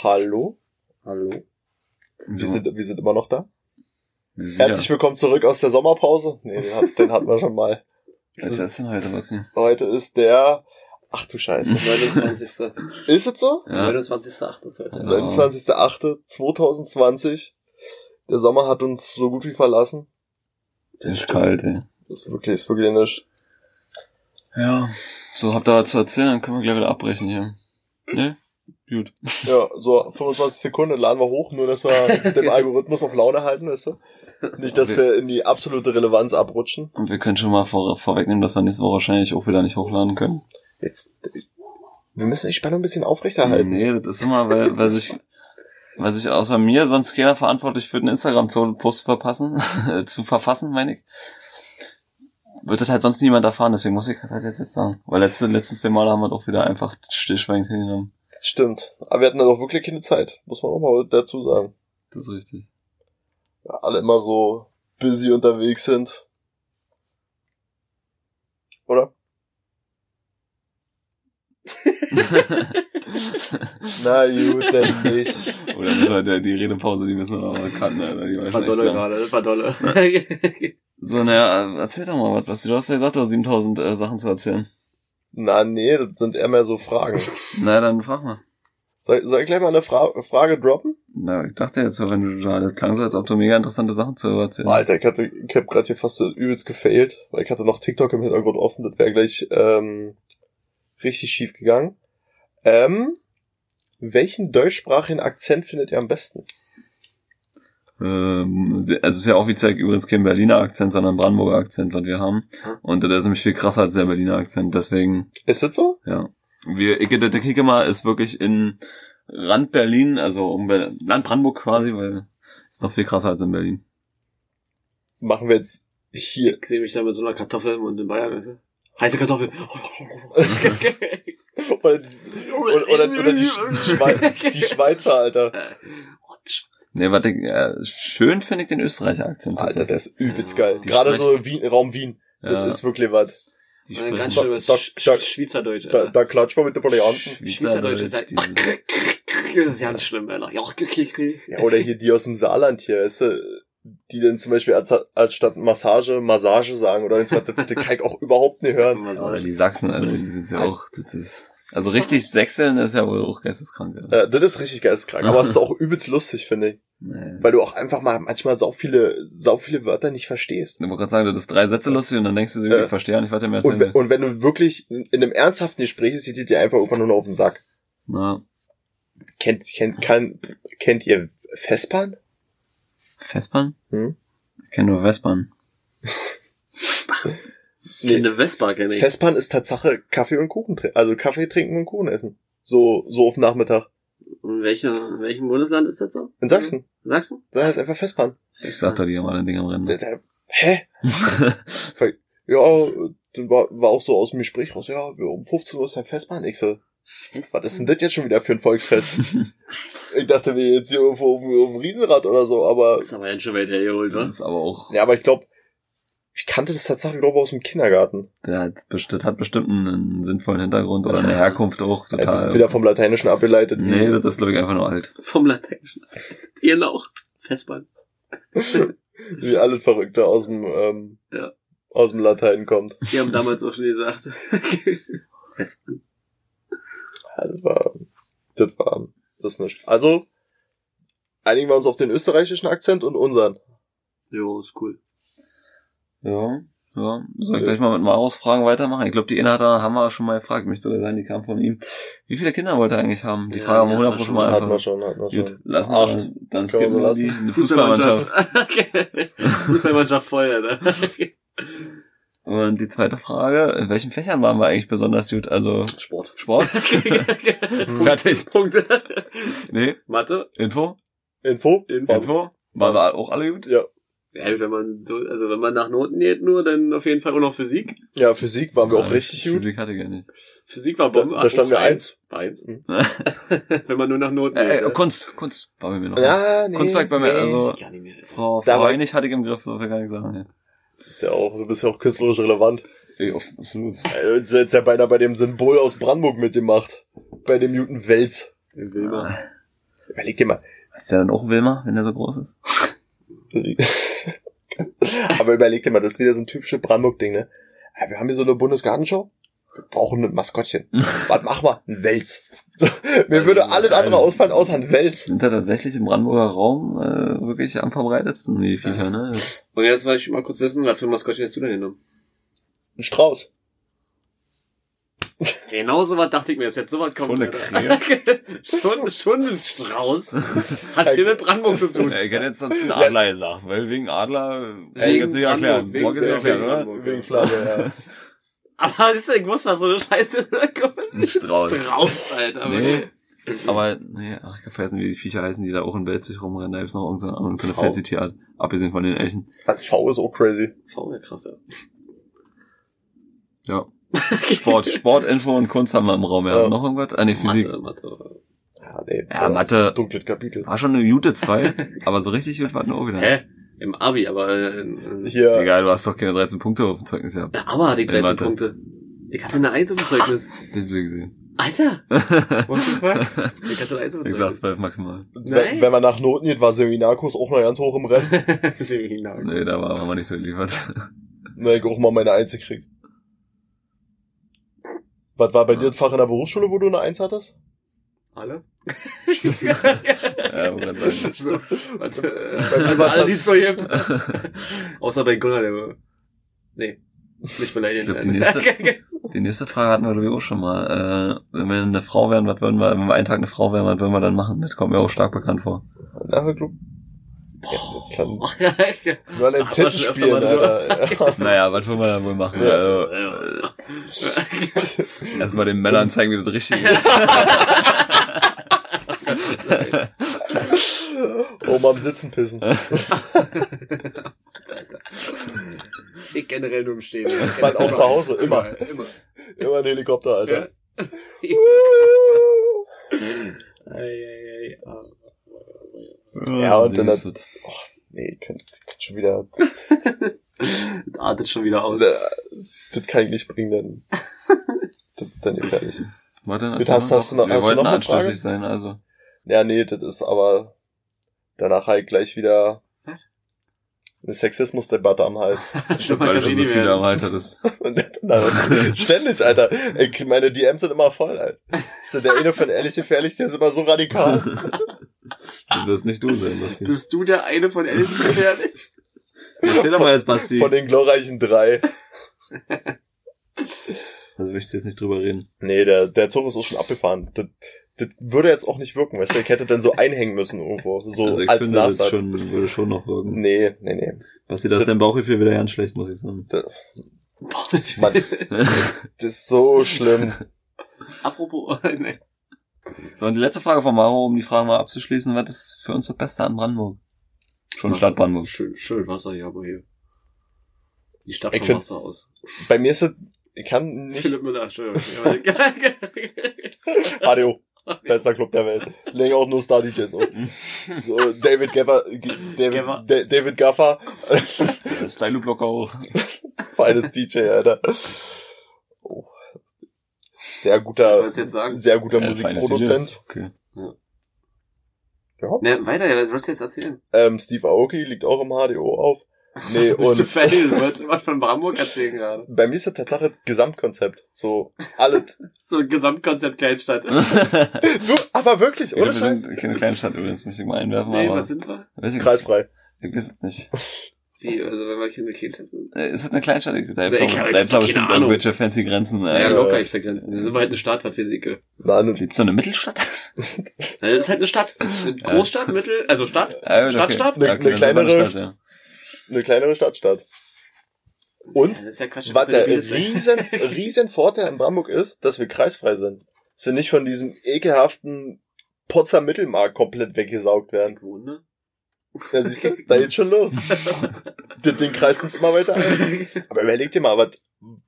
Hallo? Hallo? Wir, sind, wir sind immer noch da. Herzlich willkommen zurück aus der Sommerpause. Nee, den, hat, den hatten wir schon mal. Welcher ist denn heute was hier? Heute ist der... Ach du Scheiße. 29. Ist es so? Ja. 29.8. ist heute. Ja. 29.08.2020. Der Sommer hat uns so gut wie verlassen. Ist kalt, ey. Das ist wirklich, ist wirklich nicht. Ja. So, habt ihr was zu erzählen, dann können wir gleich wieder abbrechen hier. Ne? Gut. Ja, so 25 Sekunden laden wir hoch, nur dass wir den Algorithmus auf Laune halten, weißt du? Nicht, dass wir in die absolute Relevanz abrutschen. Und wir können schon mal vor, vorwegnehmen, dass wir nächste Woche wahrscheinlich auch wieder nicht hochladen können. Jetzt, wir müssen die Spannung ein bisschen aufrechterhalten. Nee, das ist immer, weil, weil sich, weil sich außer mir sonst keiner verantwortlich für den Instagram-Post verpassen, zu verfassen, meine ich. Wird das halt sonst niemand erfahren, deswegen muss ich das halt jetzt, jetzt sagen. Weil letzte, letzten zwei Male haben wir doch wieder einfach stillschweigend hingenommen. Das stimmt. Aber wir hatten dann auch wirklich keine Zeit, muss man auch mal dazu sagen. Das ist richtig. Ja, alle immer so busy unterwegs sind. Oder? Na gut, denn nicht. Oder müssen wir die Redepause, die müssen wir aber cutten, Alter. Die war War dolle gerade, das war dolle. So, naja, erzähl doch mal was, was du hast ja gesagt, du hast 7000 äh, Sachen zu erzählen. Na nee, das sind eher mehr so Fragen. Na, dann frag mal. Soll, soll ich gleich mal eine Fra Frage droppen? Na, ich dachte jetzt so, wenn du total, das klang so, als ob du mega interessante Sachen zu erzählen Alter, ich hatte, ich hab gerade hier fast übelst gefailt, weil ich hatte noch TikTok im Hintergrund offen, das wäre gleich ähm, richtig schief gegangen. Ähm, welchen deutschsprachigen Akzent findet ihr am besten? Ähm, also es ist ja offiziell übrigens kein Berliner Akzent, sondern ein Brandenburger Akzent, was wir haben. Hm. Und der ist nämlich viel krasser als der Berliner Akzent, deswegen, Ist das so? ja. Wir, ich, der Kicke mal ist wirklich in Rand Berlin, also um Ber- Land Brandenburg quasi, weil ist noch viel krasser als in Berlin. Machen wir jetzt hier. Ich sehe mich da mit so einer Kartoffel im Mund in Bayern, weißt du? Heiße Kartoffel. Oder, oder, oder, oder die, Sch- die, Schwei die Schweizer, Alter. Nee, warte, äh, schön finde ich den Österreicher Akzent. Alter, der ist übelst Ja, geil. die Gerade so Wien, Raum Wien. Ja. Das ist wirklich was. Die ganz sprechen schlimmes Da- da- da- Sch- Schweizerdeutsch. Da, da klatscht man mit den Varianten. Schweizerdeutsch ist halt. Das ist ganz schlimm, Alter. Ja, oder hier die aus dem Saarland hier, weißt du, die dann zum Beispiel als, als statt Massage, Massage sagen oder so, das, das kann ich auch überhaupt nicht hören. Ja, aber die Sachsen, Alter, die sind ja auch, das ist, also richtig sechseln ist ja wohl auch geisteskrank, Alter. Äh, das ist richtig geisteskrank, aber es ist auch übelst lustig, finde ich. Nee. Weil du auch einfach mal manchmal sau viele, sau viele Wörter nicht verstehst. Ich wollte gerade sagen, das ist drei Sätze lustig und dann denkst du, Äh, ich verstehe nicht, was der mir Und, wenn- und wenn du wirklich in in einem ernsthaften Gespräch ist, sieht dir einfach irgendwann nur noch auf den Sack. Na, Kennt, kennt, kann, kennt ihr Vespan? Vespan? Hm? Ich kenne nur Vespan. Nee, Eine Vespa kenne ich. Vespan ist Tatsache Kaffee und Kuchen trinken, also Kaffee trinken und Kuchen essen. So, so auf Nachmittag. In welchem, in welchem Bundesland ist das so? In Sachsen. Sachsen? Da heißt einfach Vespan. Ich sag da, die haben alle ein Ding am Rennen. hä? Ja, dann war, war auch so aus dem Gespräch raus, ja, wir um 15 Uhr ist ein Festbahn. Ich so, Fest. was ist denn das jetzt schon wieder für ein Volksfest? ich dachte, wir jetzt hier irgendwo auf, dem- auf dem Riesenrad oder so, aber, Das ist aber ganz schön weit hergeholt, Das was? ist aber auch, ja, aber ich glaube, ich kannte das tatsächlich, glaube ich, aus dem Kindergarten. der hat bestimmt, hat bestimmt einen sinnvollen Hintergrund oder eine Herkunft auch total. Wieder vom Lateinischen abgeleitet. nee, das ist glaube ich einfach nur alt. Vom Lateinischen. Genau. Festbahn. Wie alles Verrückte aus dem, ähm, Ja. aus dem Latein kommt. Die haben damals auch schon gesagt. Festbahn. Ja, das war, das war, das ist nicht. Also, einigen wir uns auf den österreichischen Akzent und unseren. Jo, ist cool. Ja, ja. Soll ich gleich mal mit Maros Fragen weitermachen? Ich glaube, die eine hat er, haben wir schon mal gefragt. Ich möchte sogar sagen, die kam von ihm. Wie viele Kinder wollte er eigentlich haben? Die Ja, Frage haben wir ja, 100 schon. schon mal Hatten wir einfach. schon, hatten wir Gut, schon. lassen Acht. wir, dann Können wir skippen wir die, lassen. eine Fußballmannschaft. Okay. Fußballmannschaft voll, Alter. Und die zweite Frage, in welchen Fächern waren wir eigentlich besonders gut? Also Sport. Sport? Fertig. Punkt. Nee, Mathe. Info? Info? Info. Info? Waren wir auch alle gut? Ja. Ja, wenn man so, also wenn man nach Noten geht nur, dann auf jeden Fall auch noch Physik. Ja, Physik waren wir auch Ja, richtig gut. Physik hatte ich gar nicht. Physik war Da, Bombe. da standen wir Auch eins. Eins. Mhm. wenn man nur nach Noten Äh, geht. äh, ne? Kunst, Kunst war bei mir noch. Ja, nee. Kunstwerk bei mir, nee. also- ich gar nicht. Frau, Da Frau war- Heinig hatte ich im Griff, so viel kann ich sagen. Ist ja auch, so bist ja auch künstlerisch relevant. Ja, absolut. Also, Jetzt ja beinahe bei dem Symbol aus Brandenburg mitgemacht. Bei dem Newton Wels. In Wilma. Überleg dir mal. Ist der dann auch Wilma, wenn der so groß ist? Aber überleg dir mal, das ist wieder so ein typisches Brandenburg-Ding, ne? Ja, wir haben hier so eine Bundesgartenschau. Wir brauchen ein Maskottchen. Was machen wir? Ein Wels. So, mir würde alles andere ausfallen, außer ein Wels. Sind da tatsächlich im Brandenburger Raum äh, wirklich am verbreitetsten, die Viecher, ne? Und jetzt wollte ich mal kurz wissen, was für ein Maskottchen hast du denn genommen? Ein Strauß. Genau so was dachte ich mir, jetzt jetzt so was kommt. Schon eine Alter. schon, schon ein Strauß. Hat viel mit Brandenburg zu tun. Ja, ich hätte jetzt das ein Adler gesagt, weil wegen Adler, Wegen wegen jetzt nicht erklären. Ist nicht wegen- erklären, wegen oder? Brandenburg. Wegen Flagge, ja. Aber siehst du, ich wusste, dass so eine Scheiße kommt. Ein Strauß. Strauß, Alter. Nee. Aber, nee, ach, ich hab vergessen, wie die Viecher heißen, die da auch in Belzig rumrennen. Da gibt's noch irgendeine, irgendeine V. fancy Tierart. Abgesehen von den Elchen. Das V ist auch crazy. V wäre krass, ja. Ja. Sport, Sportinfo und Kunst haben wir im Raum. Ja, Ja. noch irgendwas? Ah, nee, Physik. Mathe, Mathe. Ja, nee. Ja, Mathe. Dunkles Kapitel. War schon eine gute 2, aber so richtig gut war nur wieder. Hä? Im Abi, aber, äh, äh, Hier. Digga, du hast doch keine 13 Punkte auf dem Zeugnis gehabt. aber hatte ich 13 Mathe. Punkte. Ich hatte eine 1 auf dem Zeugnis. Den hab ich gesehen. Alter! What the fuck? Ich hatte eine 1 auf Ich sag Zeugnis. 12 maximal. Wenn, wenn man nach Noten geht, war Seminarkurs auch noch ganz hoch im Rennen. Seminar. Nee, da war haben wir nicht so geliefert. Na, ich auch mal meine Eins gekriegt. Was war bei dir das Fach in der Berufsschule, wo du eine Eins hattest? Alle? ja, wo grad sagen. Warte, Bei äh, also alle, die es so gibt. Außer bei Gunnar, der war... Nee. Nicht beleidigen. Ich glaub, die nächste- Die nächste Frage hatten wir, glaube ich, auch schon mal. Äh, wenn wir eine Frau wären, was würden wir, wenn wir einen Tag eine Frau wären, was würden wir dann machen? Das kommt mir auch stark bekannt vor. Na, Club. Ja, jetzt kann ja, ja. nur an den Titten spielen, Alter. Ja. Naja, was würden wir dann wohl machen? Ja. Also, äh, erstmal den Männern zeigen, wie das richtig ist. Oma am Sitzen pissen. ich generell nur im Stehen. Man auch zu Hause, immer. Immer. Immer ein Helikopter, Alter. Ei, ei, ei. Ah. Ja, und dann hat- das. Nee, könnt, könnt schon wieder. Das artet schon wieder aus. Das kann ich nicht bringen, denn. Das wird dann gefährlich. Warte, Mit hast- hast du noch- wir hast du wollten noch anstößig sein, also. Ja, nee, das ist aber danach halt gleich wieder Was? eine Sexismusdebatte am Hals. Stimmt, Weil du kann schon so viele mehr. am Hals hattest. Ständig, Alter. Ey, Meine DMs sind immer voll, Alter. Ist ja der eine von ehrlich gefährlich, der ist immer so radikal. Du wirst nicht du sein, Basti. Bist du der eine von Eltern gefährlich? Erzähl doch mal jetzt, Basti. Von den glorreichen drei. Also will ich jetzt nicht drüber reden. Nee, der, der Zug ist auch schon abgefahren. Das, das würde jetzt auch nicht wirken, weißt du? Ich hätte dann so einhängen müssen irgendwo. So also ich als finde, das Nachsatz. schon, würde schon noch wirken. Nee, nee, nee. Basti, das ist dein Bauchgefühl wieder ganz schlecht, muss ich sagen. Mann, das ist so schlimm. Apropos, nee. So, und die letzte Frage von Maro, um die Frage mal abzuschließen, was ist für uns das Beste an Brandenburg? Schon Stadt Brandenburg. Schön, schön Wasser hier, aber hier. Die Stadt Ich vom find- Wasser aus. Bei mir ist es, ich kann nicht, Philipp Müller, Entschuldigung. ADO, bester Club der Welt. Legen auch nur Star DJs auf. So, David Gaffer, David, Gaffer. Da- David Gaffer, Stylo-Block auch. feines DJ, Alter. Sehr guter, sehr guter Äh, feines Musikproduzent. Okay. Ja. Ne, weiter, ja, was sollst du jetzt erzählen? Ähm, Steve Aoki liegt auch im HDO auf. Nee, und fertig? Du wolltest was von Brandenburg erzählen gerade. bei mir ist das Tatsache Gesamtkonzept. So, alles. So Gesamtkonzept Kleinstadt. Du, aber wirklich, Ja, ohne wir Scheiß. keine Kleinstadt übrigens, möchte ich mal einwerfen, nee, aber was sind wir? weiß ich Kreisfrei. weiß es nicht. Wie, also wenn wir keine Kleinstadt sind? Äh, Ist das eine Kleinstadt? Da da hab auch keine bestimmt Ahnung. irgendwelche fancy Grenzen. Naja, Äh, locker gibt's ja Grenzen. Da sind wir halt eine Stadt, was weiß ich. Nein, Gibt's so eine Mittelstadt? Das ist halt eine Stadt. Eine Großstadt, Mittel, also Stadt. Äh, okay. Stadtstadt? Eine- Ja, eine dann sind wir kleinere- Stadt, ja. eine kleinere Stadtstadt. Und ja Quatsch. was ja der riesen, riesen Vorteil in Brandenburg ist, dass wir kreisfrei sind. Dass wir nicht von diesem ekelhaften Potsdam Mittelmarkt komplett weggesaugt werden. Ich wohne. Ja, siehst du, da geht's schon los. Den, den kreist uns mal weiter ein. Aber überleg dir mal, was,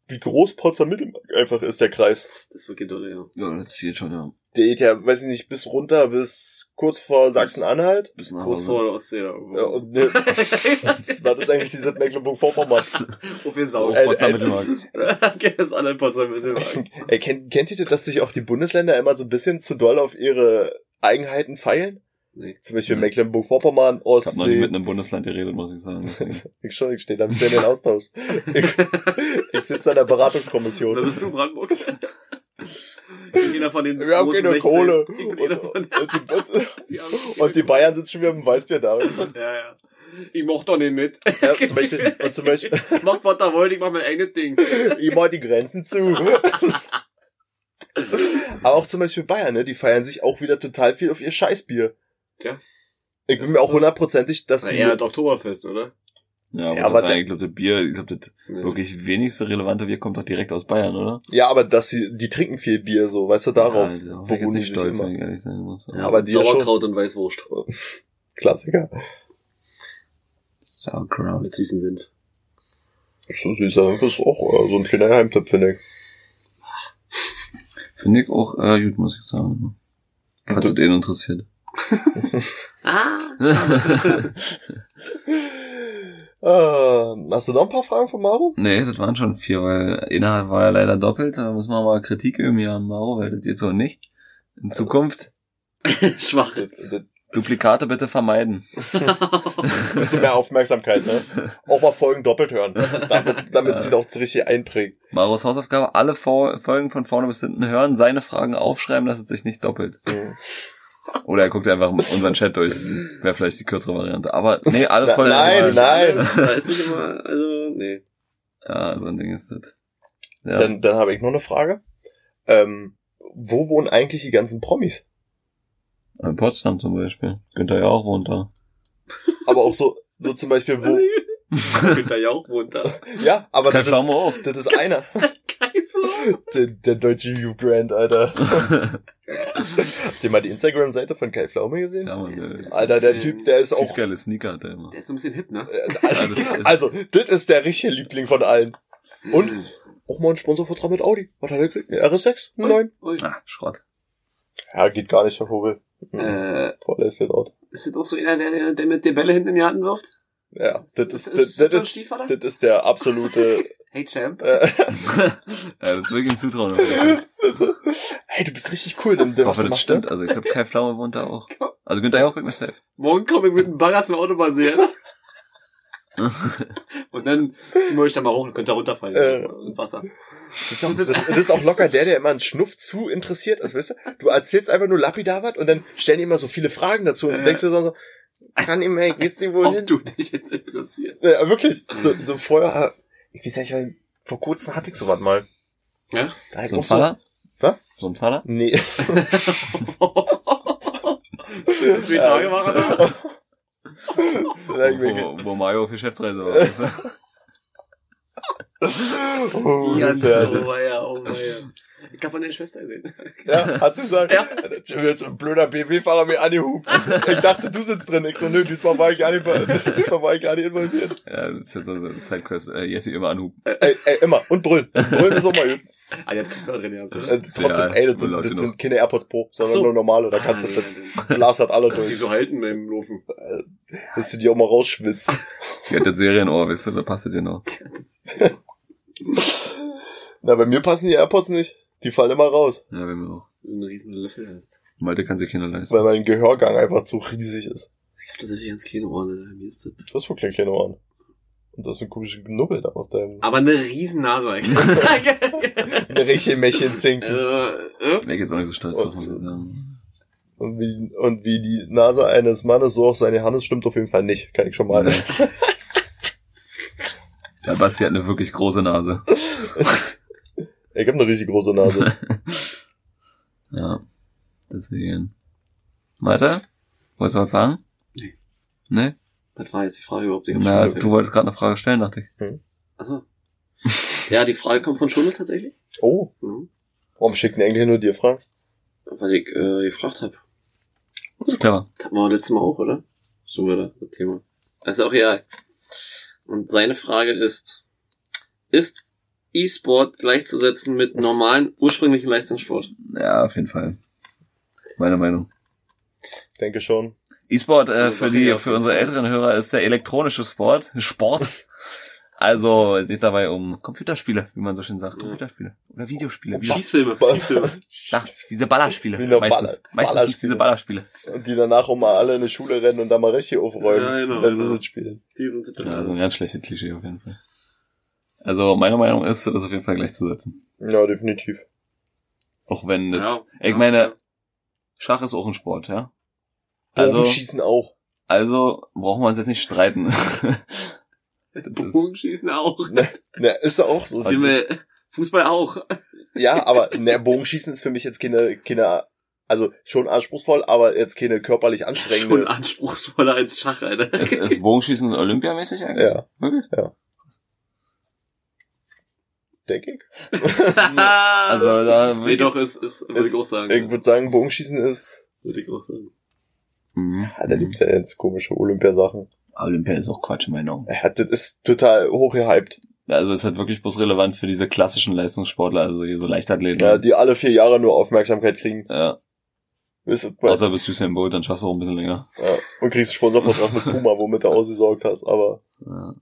wie groß Potsdam Mittelmarkt einfach ist, der Kreis. Das ist wirklich dolle, ja. Ja, das geht schon, ja. Der geht ja, weiß ich nicht, bis runter, bis kurz vor Sachsen-Anhalt. Bis nach Kurz vor der Ostsee. da. Ja, und ne, was was ist eigentlich dieses Mecklenburg-Vorpommern? Auf wir So, Sau. Äh, Potsdam Mittelmarkt. Okay, das ist alle Potsdam Mittelmarkt. Ey, kennt, kennt ihr das, dass sich auch die Bundesländer immer so ein bisschen zu doll auf ihre Eigenheiten feilen? Nee. Zum Beispiel Mecklenburg-Vorpommern, Ich habe noch nie Ostsee. mit einem Bundesland geredet, muss ich sagen. Ich schon, ich stehe da mit denen in Austausch. Ich, ich sitze in der Beratungskommission. bist du Brandenburg? Ich bin einer von den Wir haben keine 16. Kohle. Und, und, die, haben und die Bayern sitzen schon wieder mit dem Weißbier da, weißt du? Ja, ja. Ich mach doch nicht mit. Ja, zum Beispiel, und zum Beispiel, Macht was da wollt, ich mach mein eigenes Ding. ich mach die Grenzen zu. Aber auch zum Beispiel Bayern, ne? Die feiern sich auch wieder total viel auf ihr Scheißbier. Tja. Ich Das bin mir auch hundertprozentig, dass Na, sie. eher das Oktoberfest, oder? Ja, aber, Ja, aber das, der- ich glaube, das Bier, ich glaube, das Nee. wirklich wenigste relevante Bier kommt doch direkt aus Bayern, oder? Ja, aber dass sie, die trinken viel Bier, so, weißt du, darauf ja, jetzt beruhen die stolz, immer. wenn ich ehrlich sein muss. Ja, aber die ja Sauerkraut und Weißwurst. Klassiker. Sauerkraut. Mit süßen Senf. So süßer, das ist auch äh, so ein kleiner Geheimtipp, finde ich. Finde ich auch äh, gut, muss ich sagen. Falls es den interessiert. Ah! Äh, hast du noch ein paar Fragen von Maro? nee, das waren schon vier, weil einer war ja leider doppelt. Da müssen wir mal Kritik üben hier an Maro, weil das jetzt so nicht. In Zukunft Schwach. Duplikate bitte vermeiden. Bisschen mehr Aufmerksamkeit, ne? Auch mal Folgen doppelt hören. Damit, damit sie doch richtig einprägt. Maros Hausaufgabe, alle Vor Folgen von vorne bis hinten hören, seine Fragen aufschreiben, dass es sich nicht doppelt. Oder er guckt einfach unseren Chat durch. Wäre vielleicht die kürzere Variante. Aber nee, alle Na- Folgen. nein, nein. Das heißt nicht immer, also, nee. Ja, so ein Ding ist das. Ja. Dann, dann habe ich noch eine Frage. Ähm, wo wohnen eigentlich die ganzen Promis? In Potsdam zum Beispiel. Günther ja auch wohnt da. Aber auch so, so zum Beispiel wo, Günther Jauch wohnt da. ja, aber das ist, auch. das ist einer. Der, der deutsche Hugh Grant, Alter. Habt ihr mal die Instagram-Seite von Kai Pflaume gesehen? Ja, man, Das äh, ist- Alter, der Typ, der ist auch, geile Sneaker hat er immer. Der ist so ein bisschen hip, ne? äh, das ist- also, das ist der richtige Liebling von allen. Und auch mal ein Sponsorvertrag mit Audi. Was hat er gekriegt? Eine RS6? Ein neun? Ui. Ah, Schrott. Ja, geht gar nicht, Herr Vogel. Äh, Voll ist jetzt out. ist das auch so einer, der, der, der mit der Bälle hinten im Garten wirft? Ja, das ist, Ist- das, ist das ist, das ist der absolute, Hey Champ. äh, ja, das will ich ihm zutrauen. also, hey, du bist richtig cool, denn, Ich denn was hoffe, du das machst, stimmt. Also ich glaube, Kai Pflaume wohnt da auch. Also Günther Jauch kriegt mir safe. Morgen komme ich mit dem Bagger zum Autobahn sehen. Und dann ziehen wir euch da mal hoch und könnt da runterfallen. Äh. Im Wasser. Das ist, auch, das, das ist auch locker der, der immer einen Schnuff zu interessiert ist, weißt du? Du erzählst einfach nur lapidar was und dann stellen die immer so viele Fragen dazu und du Äh. denkst dir so, so, kann ihm, hey, gehst du wohin? Ob du dich jetzt interessiert. Ja, wirklich. So, so vorher, ich weiß nicht, weil vor kurzem hatte ich sowas mal. Ja? Da So ein auch so? Was? So ein Vater? nee. Zwei Tage war er da. Da hab ich mir Wo, wo Mario auf Geschäftsreise war. Oh, fertig. oh weia, oh weia. Ich hab von deiner Schwester gesehen. Ja, hat sie gesagt. Ja. Ja. Jetzt ein blöder BW-Fahrer mir angehupt. Ich dachte, du sitzt drin. Ich so, nö, diesmal war ich gar nicht, diesmal war ich gar nicht involviert. ja, das ist jetzt so eine Sidequest. Äh, Jesse immer anhuben. Ey, ey, immer. Und brüllen. Brüllen ist auch mal gut. Ah, der hat Kopfhörer drin gehabt? Äh, trotzdem, Ja, ey, das sind, das sind keine AirPods Pro, sondern so. nur normale. Da kannst Ah, du, ja, das Glas hat alle Dass die durch. so halten beim Laufen. Dass du die auch mal rausschwitzt. Die hat das Serienohr, weißt du, da passt es dir noch. Na, bei mir passen die AirPods nicht. Die fallen immer raus. Ja, wenn wir auch. Einen riesen Löffel hast. Malte kann sich keiner leisten. Weil mein Gehörgang einfach zu riesig ist. Ich hab tatsächlich ganz keine Ohren, Alter. Mir ist das. Du hast wohl kleine, kleine Ohren. Und das ist ein komischer Knubbel da auf deinem, Aber eine riesen Nase eigentlich. eine richtige Mächen zinken. also, äh? Wäre jetzt auch nicht so stolz drauf, muss ich sagen. Und wie, und wie die Nase eines Mannes, so auch seine Hand, das stimmt auf jeden Fall nicht. Kann ich schon mal. Nee. Ja, Basti hat eine wirklich große Nase. Ich habe eine riesig große Nase. Ja, deswegen. Weiter? Wolltest du was sagen? Nee. Nee? Was war jetzt die Frage überhaupt? Hab Na, du wolltest gerade eine Frage stellen, dachte ich. Achso. Ja, die Frage kommt von Schule tatsächlich. Oh, Mhm. warum schicken die eigentlich nur dir Fragen? Weil ich äh, gefragt habe. Das ist clever. Das hatten wir letztes Mal auch, oder? So war das das Thema. Das ist auch real. Und seine Frage ist, ist E-Sport gleichzusetzen mit normalen, ursprünglichen Leistungssport? Ja, auf jeden Fall. Meine Meinung. Denke schon. E-Sport äh, Also für die für unsere älteren Hörer ist der elektronische Sport, Sport. Also, es geht dabei um Computerspiele, wie man so schön sagt. Computerspiele. Oder Videospiele. Um Wie, Schießfilme. Schießfilme. Ach, diese Ballerspiele. Wie eine meistens. Baller- meistens sind's diese Ballerspiele. Und die danach auch mal alle in die Schule rennen und da mal richtig aufräumen, Ja, genau, wenn sie genau. das spielen. Die sind Ja, also ein ganz schlechtes Klischee auf jeden Fall. Also, meine Meinung ist, das auf jeden Fall gleichzusetzen. Ja, definitiv. Auch wenn, das, Ja, ich ja, meine, ja. Schach ist auch ein Sport, ja. Also, Bogenschießen auch. also brauchen wir uns jetzt nicht streiten. Ist- Bogenschießen auch. Ne, ist ja auch so. Sind wir, Fußball auch. Ja, aber ne, Bogenschießen ist für mich jetzt keine, keine, also schon anspruchsvoll, aber jetzt keine körperlich Schon anstrengende. anspruchsvoller als Schach, Alter. ist, ist Bogenschießen olympiamäßig eigentlich? Ja, Wirklich? Denke ich. Also da nee, würde doch, ist, ist, würde Ist- ich auch sagen. Ich würde sagen, Bogenschießen ist, Würde ich auch sagen. Mhm. ja, da gibt's ja jetzt komische Olympiasachen. Olympia ist auch Quatsch in meinen Augen. Ja, das ist total hochgehypt. Ja, Also ist halt wirklich bloß relevant für diese klassischen Leistungssportler, also hier so Leichtathleten. Ja, die alle vier Jahre nur Aufmerksamkeit kriegen. ja. Ihr, weil- Außer bist du Usain Bolt, dann schaffst du auch ein bisschen länger. ja, und kriegst einen Sponsorvertrag mit Puma, womit du ausgesorgt hast, aber. Ja.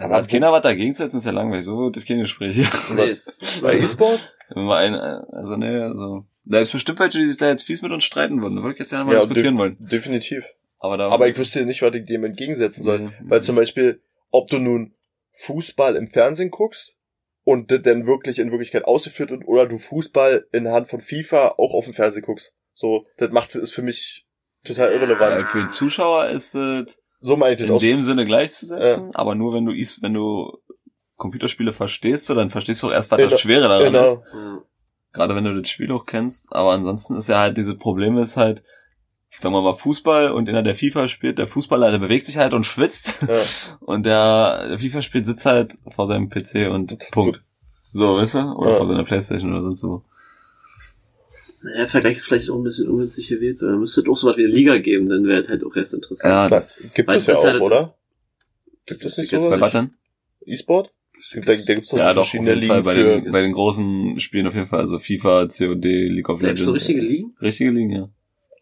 Also hat keiner was dagegen zu setzen, ist ja langweilig. So das Gespräch. Nee, ist, Bei E-Sport? Wenn wir ein, also ne, also. Da ist bestimmt welche, die sich da jetzt fies mit uns streiten würden. Da würde ich jetzt ja mal Ja, diskutieren wollen. Definitiv. Aber da. Aber ich wüsste nicht, was ich dem entgegensetzen soll. Nee. Weil zum Beispiel, ob du nun Fußball im Fernsehen guckst und das dann wirklich in Wirklichkeit ausgeführt wird oder du Fußball in Hand von FIFA auch auf dem Fernsehen guckst. So, das macht, ist für mich total irrelevant. Weil für den Zuschauer ist es So meine ich das in auch. dem Sinne gleichzusetzen, aber nur wenn du is- wenn du Computerspiele verstehst, so, dann verstehst du auch erst, was Genau, das Schwere daran ist. Genau. ja. Gerade wenn du das Spiel auch kennst. Aber ansonsten ist ja halt dieses Problem ist halt, sagen wir mal Fußball und einer der FIFA spielt, der Fußballer, der bewegt sich halt und schwitzt Ja. und der, der FIFA spielt sitzt halt vor seinem PC und Punkt. So, weißt du? Oder Ja. vor seiner Playstation oder sonst so. Naja, der Vergleich ist vielleicht auch ein bisschen ungünstig gewählt. so. Da müsste doch so was wie eine Liga geben, dann wäre es halt auch erst interessant. Ja, Das gibt es ja auch, das- oder? Gibt es nicht sowas? was denn? E-Sport? Da, da gibt's doch Ja, doch, auf verschiedene jeden Fall. Ligen Bei für. den, bei den großen Spielen auf jeden Fall. Also FIFA, COD, League of Legends. du richtige Ligen? Richtige Ligen, ja.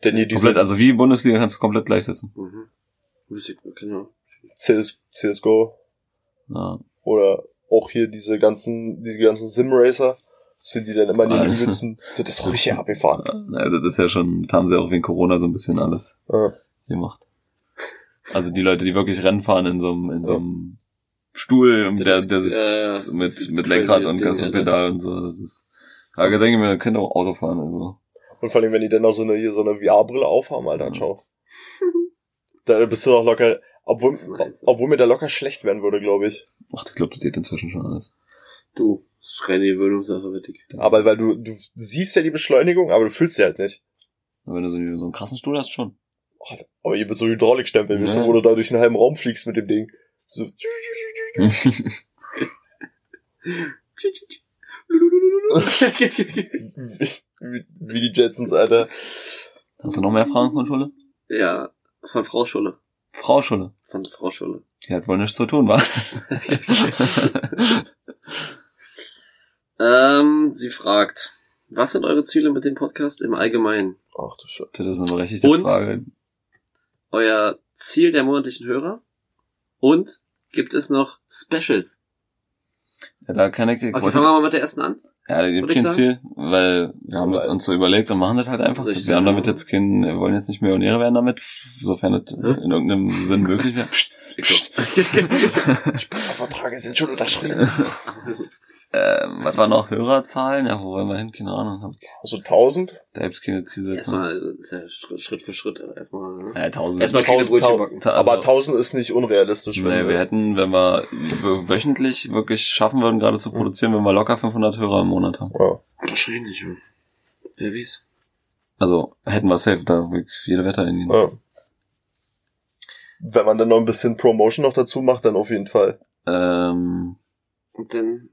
denn hier diese Komplett, also wie Bundesliga kannst du komplett gleichsetzen. Mhm. Genau. CS, CSGO Ja. oder auch hier diese ganzen, diese ganzen Sim-Racer, sind die dann immer in den Ah. übelsten. Das ist auch richtig abgefahren. Ja, das ist ja schon, das haben sie auch wegen Corona so ein bisschen alles Ja. gemacht. Also die Leute, die wirklich Rennen fahren in so einem, in so einem Stuhl, der, der sich ja, ja, mit, mit Lenkrad und Gas und. Pedal und so. Das, aber ich denke mir, ihr könnt auch Auto fahren, also. Und vor allem, wenn die dann noch so eine, hier so eine VR-Brille aufhaben, Alter, Ja. schau. Da bist du doch locker, obwohl, nice. obwohl mir da locker schlecht werden würde, glaube ich. Ach, ich glaube, das geht inzwischen schon alles. Du, das ist reine Gewöhnungssache, wettig. Aber weil du, du siehst ja die Beschleunigung, aber du fühlst sie halt nicht. Und wenn du so, so einen krassen Stuhl hast, schon. Oh, Aber hier mit so Hydraulikstempel, Ja. du, wo du da durch den halben Raum fliegst mit dem Ding. So. wie, wie die Jetsons, Alter. Hast du noch mehr Fragen von Schule? ja, von Frau Schulle. Frau Schule. Von Frau Schulle. Die hat wohl nichts zu tun, wa? Ähm, sie fragt, was sind eure Ziele mit dem Podcast im Allgemeinen? Ach du Scheiße. Das ist eine berechtigte Und? Frage. Euer Ziel der monatlichen Hörer? Und gibt es noch Specials? Ja, da kann ich, ich Okay, fangen wir mal mit der ersten an. Ja, da gibt kein sagen. Ziel, weil wir haben Weil- uns so überlegt und machen das halt einfach. Richtig, wir haben damit jetzt kein, wir wollen jetzt nicht Millionäre werden damit, sofern das Hä? in irgendeinem Sinn möglich wäre. Psst, psst. Sponsorverträge sind schon unterschrieben. Ähm, was war noch? Hörerzahlen? Ja, wo wollen wir hin? Keine Ahnung. Also 1000? Da gibt's keine Zielsetzung. erstmal, das ist ja Schritt, für Schritt, aber erstmal, ne? Ja, tausend. Erstmal keine 1000, Brötchen 1000. backen. Also- aber 1000 ist nicht unrealistisch. Nee, wenn wir hätten, wenn wir wöchentlich wirklich schaffen würden, gerade zu produzieren, wenn wir locker 500 Hörer im Monat haben. ja. Wahrscheinlich, ja. Wer weiß. Also, hätten wir safe, da wirklich jede Wetter in ihn. ja. Wenn man dann noch ein bisschen Promotion noch dazu macht, dann auf jeden Fall. Ähm, Und dann,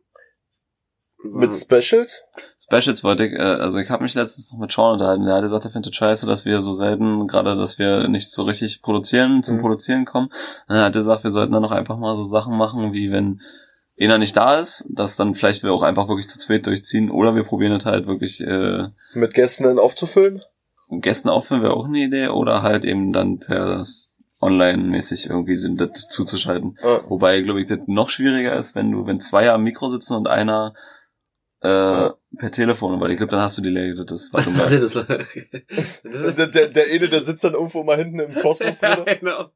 Mit Specials? Specials wollte ich, äh, also ich habe mich letztens noch mit Sean unterhalten, der hat gesagt, er findet scheiße, dass wir so selten, gerade dass wir nicht so richtig produzieren, zum Mhm. Produzieren kommen. Er hat gesagt, wir sollten dann noch einfach mal so Sachen machen, wie wenn einer nicht da ist, dass dann vielleicht wir auch einfach wirklich zu zweit durchziehen oder wir probieren es halt wirklich äh, Mit Gästen dann aufzufüllen? Gästen auffüllen wäre auch eine Idee oder halt eben dann per online-mäßig irgendwie das zuzuschalten. Ja. Wobei, glaube ich, das noch schwieriger ist, wenn du, wenn zwei am Mikro sitzen und einer äh, per Telefon, weil ich glaube, dann hast du Delay, das ist, was du Das merkst. ist, Der, der, der eine, der sitzt dann irgendwo mal hinten im Kosmos ja, drin. genau.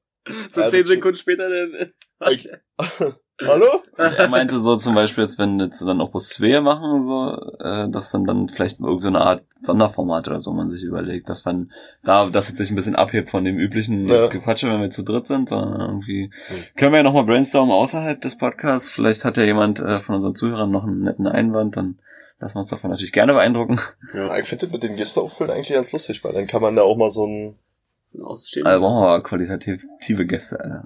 So Also zehn Sekunden später dann. Ich- Hallo? Er meinte so zum Beispiel, jetzt wenn jetzt dann auch bloß zwei machen, so, äh, dass dann dann vielleicht irgendeine so eine Art Sonderformat oder so man sich überlegt, dass man da, das jetzt sich ein bisschen abhebt von dem üblichen Ja. Gequatsche, wenn wir zu dritt sind, sondern irgendwie können wir ja nochmal brainstormen außerhalb des Podcasts. Vielleicht hat ja jemand äh, von unseren Zuhörern noch einen netten Einwand, dann lassen wir uns davon natürlich gerne beeindrucken. Ja, ich finde das mit den Gäste auffüllen eigentlich ganz lustig, weil dann kann man da auch mal so ein, Ausstehen. Also brauchen wir aber qualitative Gäste, Alter.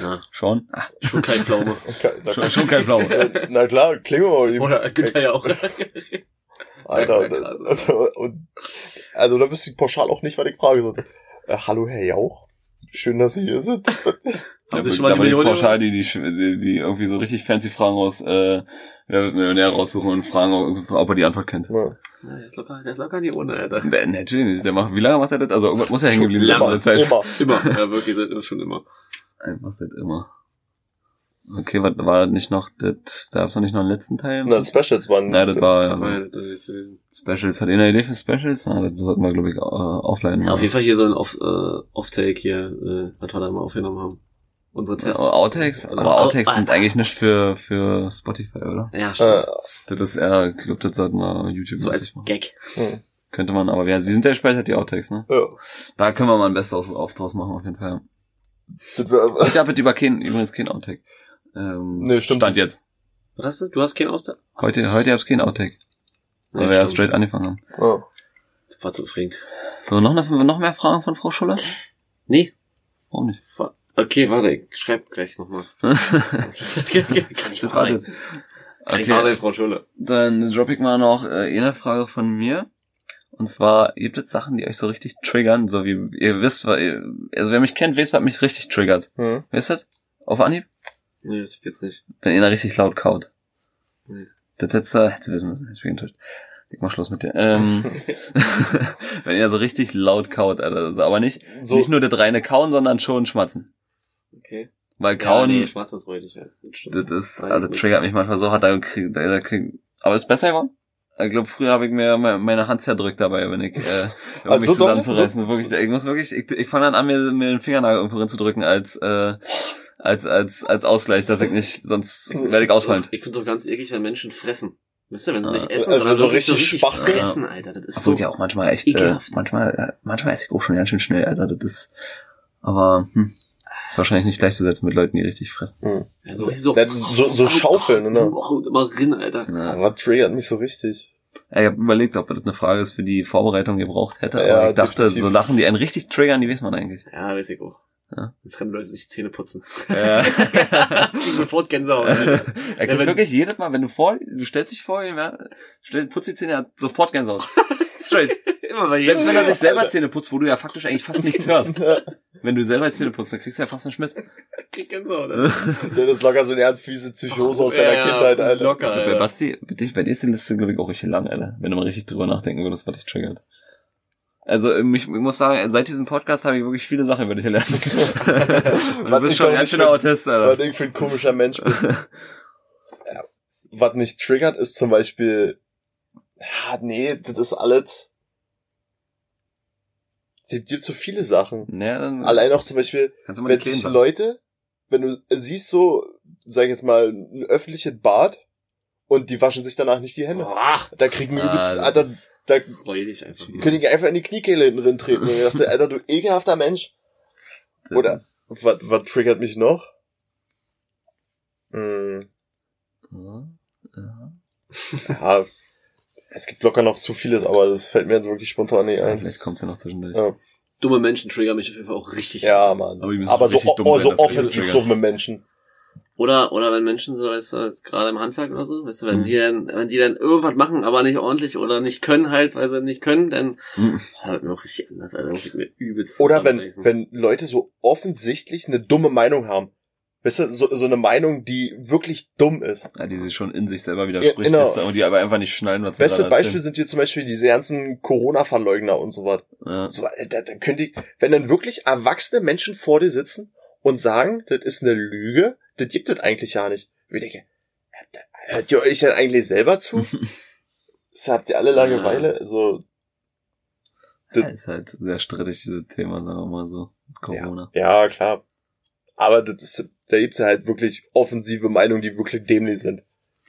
Ja, Schon? Ah, schon kein Pflaume. na, schon, schon kein. Äh, na klar, klingen wir mal eben. Oder Günther ja auch. Alter, Ja, krass. also, und, also da wüsste ich pauschal auch nicht, was ich frage sollte. Äh, hallo Herr Jauch, schön, dass Sie hier sind. Haben Sie schon mal die Millionen? pauschal die, die, die, die irgendwie so richtig fancy Fragen aus, äh, wer wird Millionär raussuchen und fragen, ob er die Antwort kennt. Ja. Ja, Der ist locker, der ist locker die ohne, Alter. Der, natürlich nicht. Der macht, wie lange macht er das? Also irgendwas muss ja hängen geblieben sein Zeit. Immer. Immer. Ja, wirklich, seit schon immer. Einfach seit immer. Okay, was war das nicht noch, das, da gab's noch nicht noch einen letzten Teil? Na, Specials waren. Nein, das war, war gewesen. Specials. Hat ihr eine Idee für Specials? Na, das sollten wir, glaube ich, äh, offline Ja, auf jeden Fall hier so ein Off, äh, Off-Take hier, äh, was wir da mal aufgenommen haben. Unsere Ja, Tests. Outtakes? So, Aber Outtakes Out- sind eigentlich nicht für, für Spotify, oder? Ja, stimmt. Äh, Das ist eher, ich glaube, das sollten wir YouTube so als machen. Gag. hm, Könnte man, aber ja, die sind ja gespeichert, die Outtakes, ne? ja. Da können wir mal ein Bestes auf draus machen, auf jeden Fall. Ich habe über kein, übrigens kein Outtake. Ähm, Nee, stimmt. Stand jetzt. Was hast du? Du hast keinen Austausch? Heute, heute gab's kein Outtake, weil wir ja straight angefangen haben. ja. War zu aufregend. So, noch, eine, noch mehr Fragen von Frau Schuller? Nee. Warum nicht? Fa- Okay, warte, ich schreib gleich nochmal. Kann nicht wahr sein. Okay, sein, Frau Schulle. dann droppe ich mal noch äh, eine Frage von mir. Und zwar, gibt es Sachen, die euch so richtig triggern, so wie ihr wisst, weil ihr, also wer mich kennt, weiß, was mich richtig triggert. Hm. Wisst ihr? Auf Anhieb? Nee, das jetzt nicht. Wenn einer richtig laut kaut. Nee. Das hättest du, hättest du wissen müssen, jetzt bin ich enttäuscht. Ich mach Schluss mit dir. Ähm, wenn er so richtig laut kaut, Alter. Also, aber nicht, So, nicht nur das reine Kauen, sondern schon schmatzen. Okay. Weil Ja, Kauen, nee, schwarz ist räudig, ja. Das ist, also, das triggert mich manchmal so hart, da krieg, da, da krieg, aber ist besser geworden? Ich glaube, früher habe ich mir me- meine Hand zerdrückt dabei, wenn ich, äh, um Also mich zusammenzureißen. Wirklich, ich muss wirklich, ich, ich fange dann an, mir, mir den Fingernagel irgendwo reinzudrücken als, äh, als, als, als Ausgleich, dass ich nicht, sonst werde ich ausfallen. Ich finde doch ganz eklig, wenn Menschen fressen. Wisst ihr, wenn sie nicht essen, Also sondern so wirklich richtig spachteln? fressen, Alter. Das ist Obwohl so. ja auch manchmal echt, äh, ekelhaft. manchmal, äh, manchmal esse ich auch schon ganz schön schnell, Alter. Das ist, aber, hm, ist wahrscheinlich nicht gleichzusetzen mit Leuten, die richtig fressen. hm. Ja, so, so, Ja, so, so schaufeln, ne? Wow, immer rin, Alter. Ja. Aber triggert mich so richtig. Ich habe überlegt, ob das eine Frage ist, für die Vorbereitung gebraucht hätte, aber Ja, ich dachte, definitiv. so Sachen, die einen richtig triggern, die weiß man eigentlich. Ja, weiß ich auch. Ja. Wenn fremde Leute sich die Zähne putzen. Ja. Sofort Gänsehaut. Er Ja, kriegt wenn- wirklich jedes Mal, wenn du vor, du stellst dich vor ihm, ja, stell, putzt die Zähne, er hat sofort Gänsehaut. Straight. Immer bei Selbst wenn er sich selber Alter. Zähne putzt, wo du ja faktisch eigentlich fast nichts hörst. Wenn du selber Zähne putzt, dann kriegst du ja fast nicht mit. kriegt Gänsehaut, Alter. Das ist locker so eine ernst fiese Psychose aus deiner Ja, Kindheit, Alter. Locker, Du, bei Alter. Basti, bei dir, bei dir ist die Liste, glaube ich, auch richtig lang, Alter. Wenn du mal richtig drüber nachdenken würdest, was dich triggert. Also, ähm, ich, ich muss sagen, seit diesem Podcast habe ich wirklich viele Sachen über dich gelernt. du Was bist schon ein ganz schöner Autist, Was Alter. ich für ein komischer Mensch bin. Ja, was mich triggert, ist zum Beispiel, ja, nee, das ist alles, es gibt so viele Sachen. Ja, dann Allein auch zum Beispiel, wenn die sich. Leute, wenn du siehst so, sag ich jetzt mal, ein öffentliches Bad und die waschen sich danach nicht die Hände. Boah, Da kriegen wir Ah, übelst, Alter, da das ist räudig einfach. in die Kniekehle hinten drin treten. Und ich dachte, Alter, du ekelhafter Mensch. Das Oder- Was, was triggert mich noch? Hm, Ja, ja. ja, es gibt locker noch zu vieles, aber das fällt mir jetzt wirklich spontan nicht ein. Vielleicht kommt's ja noch zwischendurch. Ja. Dumme Menschen triggern mich auf jeden Fall auch richtig. Ja, Mann. Aber Aber so, richtig dumm oh, sein, so offensiv dumme Menschen. Oder, oder wenn Menschen so, weißt du, jetzt gerade im Handwerk oder so, weißt du, wenn Mhm. die dann, wenn die dann irgendwas machen, aber nicht ordentlich oder nicht können halt, weil sie nicht können, dann, Mhm. wird mir auch richtig anders, Alter, muss ich mir übelst Oder wenn, wenn Leute so offensichtlich eine dumme Meinung haben. Weißt du, so, so eine Meinung, die wirklich dumm ist. Ja, die sich schon in sich selber widerspricht, genau. ist, und die aber einfach nicht schnallen, was Beste Beispiel sind hier zum Beispiel diese ganzen Corona-Verleugner und so was. erzählen. So, äh, da, da könnt ihr, wenn dann wirklich erwachsene Menschen vor dir sitzen und sagen, das ist eine Lüge, das gibt es eigentlich ja nicht. Ich denke, hört- ihr euch denn eigentlich selber zu? das habt ihr alle Langeweile? So, Ja. ist halt sehr strittig, dieses Thema, sagen wir mal so. Corona. ja, klar. Aber das ist, da gibt's ja halt wirklich offensive Meinungen, die wirklich dämlich sind.